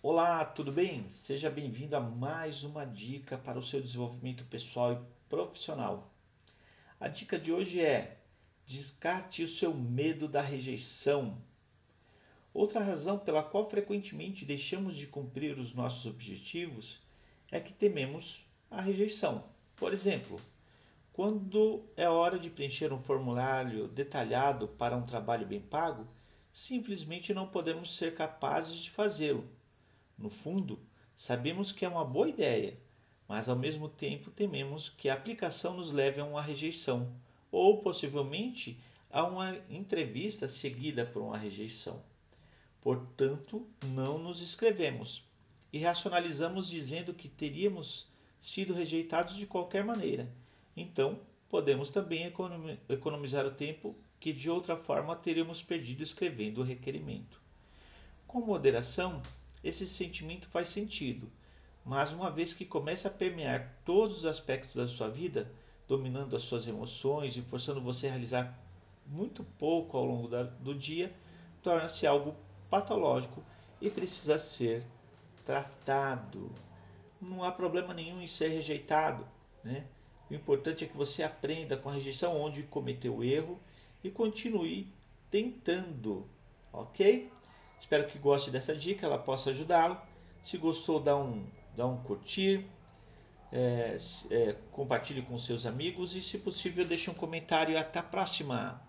Olá, tudo bem? Seja bem-vindo a mais uma dica para o seu desenvolvimento pessoal e profissional. A dica de hoje é: descarte o seu medo da rejeição. Outra razão pela qual frequentemente deixamos de cumprir os nossos objetivos é que tememos a rejeição. Por exemplo, quando é hora de preencher um formulário detalhado para um trabalho bem pago, simplesmente não podemos ser capazes de fazê-lo no fundo, sabemos que é uma boa ideia, mas ao mesmo tempo tememos que a aplicação nos leve a uma rejeição ou possivelmente a uma entrevista seguida por uma rejeição. Portanto, não nos inscrevemos e racionalizamos dizendo que teríamos sido rejeitados de qualquer maneira. Então, podemos também economizar o tempo que de outra forma teríamos perdido escrevendo o requerimento. Com moderação, esse sentimento faz sentido, mas uma vez que começa a permear todos os aspectos da sua vida, dominando as suas emoções e forçando você a realizar muito pouco ao longo do dia, torna-se algo patológico e precisa ser tratado. Não há problema nenhum em ser rejeitado. Né? O importante é que você aprenda com a rejeição onde cometeu o erro e continue tentando, ok? Espero que goste dessa dica, ela possa ajudá-lo. Se gostou, dá um, dá um curtir, é, é, compartilhe com seus amigos e, se possível, deixe um comentário. Até a próxima!